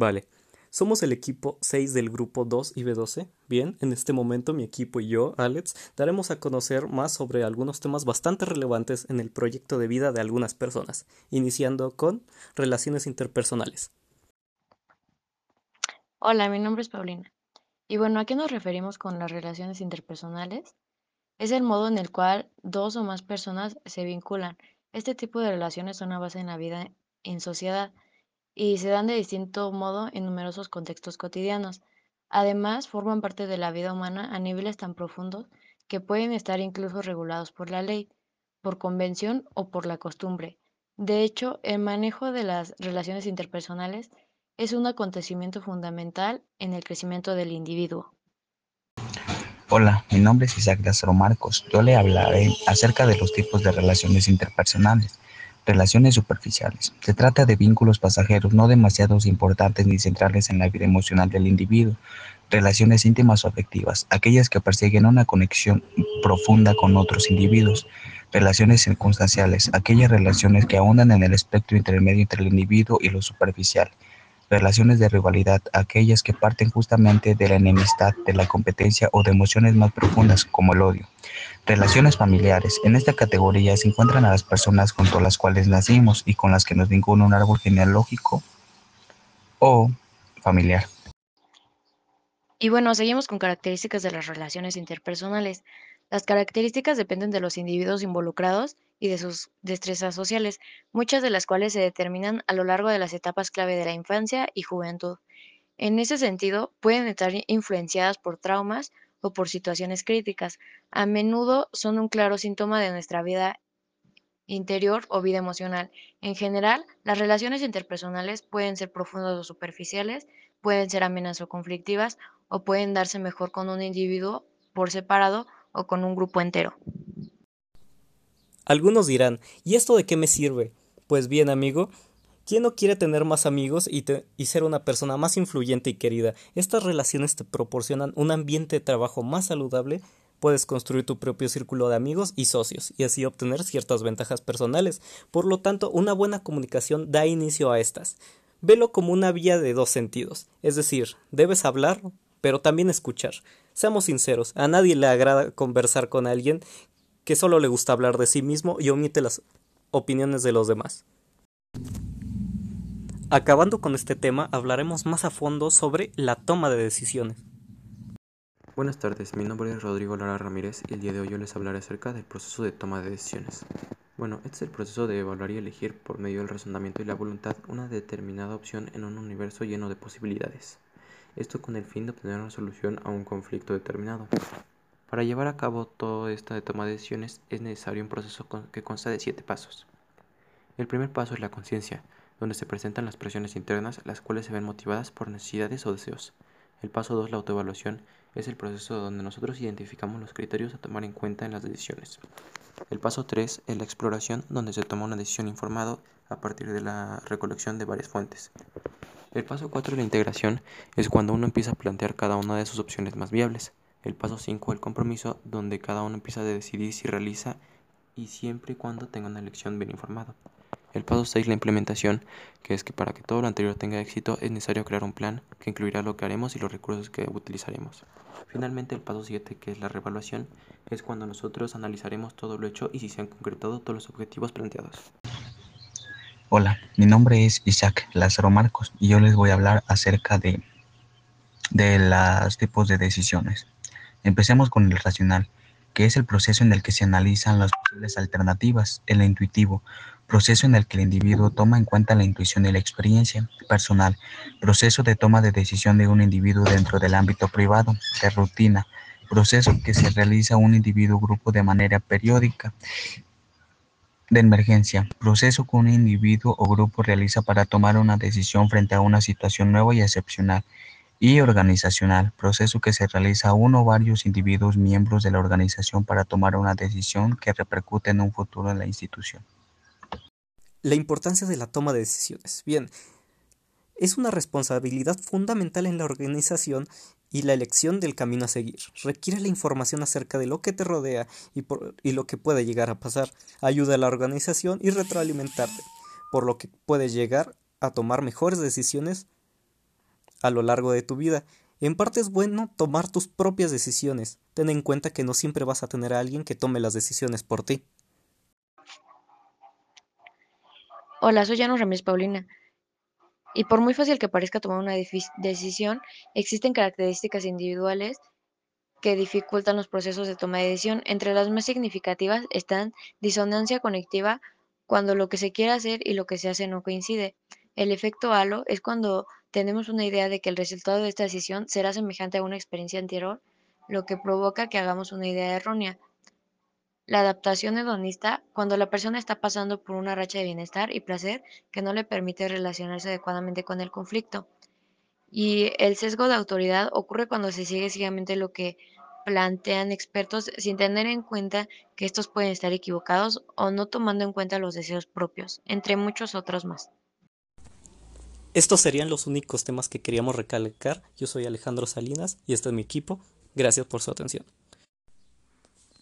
Vale. Somos el equipo 6 del grupo 2 y B12. Bien, en este momento mi equipo y yo, Alex, daremos a conocer más sobre algunos temas bastante relevantes en el proyecto de vida de algunas personas, iniciando con relaciones interpersonales. Hola, mi nombre es Paulina. Y bueno, ¿a qué nos referimos con las relaciones interpersonales? Es el modo en el cual dos o más personas se vinculan. Este tipo de relaciones son una base en la vida en sociedad y se dan de distinto modo en numerosos contextos cotidianos. Además, forman parte de la vida humana a niveles tan profundos que pueden estar incluso regulados por la ley, por convención o por la costumbre. De hecho, el manejo de las relaciones interpersonales es un acontecimiento fundamental en el crecimiento del individuo. Hola, mi nombre es Isaac Lázaro Marcos. Yo le hablaré acerca de los tipos de relaciones interpersonales. Relaciones superficiales. Se trata de vínculos pasajeros no demasiado importantes ni centrales en la vida emocional del individuo. Relaciones íntimas o afectivas. Aquellas que persiguen una conexión profunda con otros individuos. Relaciones circunstanciales. Aquellas relaciones que ahondan en el espectro intermedio entre el individuo y lo superficial relaciones de rivalidad, aquellas que parten justamente de la enemistad, de la competencia o de emociones más profundas como el odio. Relaciones familiares. En esta categoría se encuentran a las personas junto a las cuales nacimos y con las que nos vincula un árbol genealógico o familiar. Y bueno, seguimos con características de las relaciones interpersonales. Las características dependen de los individuos involucrados y de sus destrezas sociales, muchas de las cuales se determinan a lo largo de las etapas clave de la infancia y juventud. En ese sentido, pueden estar influenciadas por traumas o por situaciones críticas. A menudo son un claro síntoma de nuestra vida interior o vida emocional. En general, las relaciones interpersonales pueden ser profundas o superficiales, pueden ser amenazas o conflictivas, o pueden darse mejor con un individuo por separado o con un grupo entero. Algunos dirán, ¿y esto de qué me sirve? Pues bien, amigo, ¿quién no quiere tener más amigos y, y, ser una persona más influyente y querida? Estas relaciones te proporcionan un ambiente de trabajo más saludable, puedes construir tu propio círculo de amigos y socios y así obtener ciertas ventajas personales. Por lo tanto, una buena comunicación da inicio a estas. Velo como una vía de dos sentidos, es decir, debes hablar, pero también escuchar. Seamos sinceros, a nadie le agrada conversar con alguien que solo le gusta hablar de sí mismo y omite las opiniones de los demás. Acabando con este tema, hablaremos más a fondo sobre la toma de decisiones. Buenas tardes, mi nombre es Rodrigo Lara Ramírez y el día de hoy yo les hablaré acerca del proceso de toma de decisiones. Bueno, este es el proceso de evaluar y elegir por medio del razonamiento y la voluntad una determinada opción en un universo lleno de posibilidades esto con el fin de obtener una solución a un conflicto determinado. Para llevar a cabo toda esta toma de decisiones es necesario un proceso que consta de siete pasos. El primer paso es la conciencia, donde se presentan las presiones internas, las cuales se ven motivadas por necesidades o deseos. El paso 2, la autoevaluación, es el proceso donde nosotros identificamos los criterios a tomar en cuenta en las decisiones. El paso 3 es la exploración, donde se toma una decisión informada a partir de la recolección de varias fuentes. El paso 4 de la integración es cuando uno empieza a plantear cada una de sus opciones más viables. El paso 5 el compromiso, donde cada uno empieza a decidir si realiza y siempre y cuando tenga una elección bien informada. El paso 6 la implementación, que es que para que todo lo anterior tenga éxito es necesario crear un plan que incluirá lo que haremos y los recursos que utilizaremos. Finalmente el paso 7, que es la revaluación, es cuando nosotros analizaremos todo lo hecho y si se han concretado todos los objetivos planteados. Hola, mi nombre es Isaac Lázaro Marcos y yo les voy a hablar acerca de, de los tipos de decisiones. Empecemos con el racional, que es el proceso en el que se analizan las posibles alternativas, el intuitivo, proceso en el que el individuo toma en cuenta la intuición y la experiencia personal, proceso de toma de decisión de un individuo dentro del ámbito privado, de rutina, proceso que se realiza un individuo grupo de manera periódica, de emergencia, proceso que un individuo o grupo realiza para tomar una decisión frente a una situación nueva y excepcional. Y organizacional, proceso que se realiza uno o varios individuos miembros de la organización para tomar una decisión que repercute en un futuro en la institución. La importancia de la toma de decisiones. Bien, es una responsabilidad fundamental en la organización y la elección del camino a seguir. Requiere la información acerca de lo que te rodea y, lo que puede llegar a pasar. Ayuda a la organización y retroalimentarte, por lo que puedes llegar a tomar mejores decisiones a lo largo de tu vida. En parte es bueno tomar tus propias decisiones. Ten en cuenta que no siempre vas a tener a alguien que tome las decisiones por ti. Hola, soy Jano Ramírez Paulina. Y por muy fácil que parezca tomar una decisión, existen características individuales que dificultan los procesos de toma de decisión. Entre las más significativas están disonancia conectiva, cuando lo que se quiere hacer y lo que se hace no coincide. El efecto halo es cuando tenemos una idea de que el resultado de esta decisión será semejante a una experiencia anterior, lo que provoca que hagamos una idea errónea. La adaptación hedonista, cuando la persona está pasando por una racha de bienestar y placer que no le permite relacionarse adecuadamente con el conflicto. Y el sesgo de autoridad ocurre cuando se sigue ciegamente lo que plantean expertos sin tener en cuenta que estos pueden estar equivocados o no tomando en cuenta los deseos propios, entre muchos otros más. Estos serían los únicos temas que queríamos recalcar. Yo soy Alejandro Salinas y este es mi equipo. Gracias por su atención.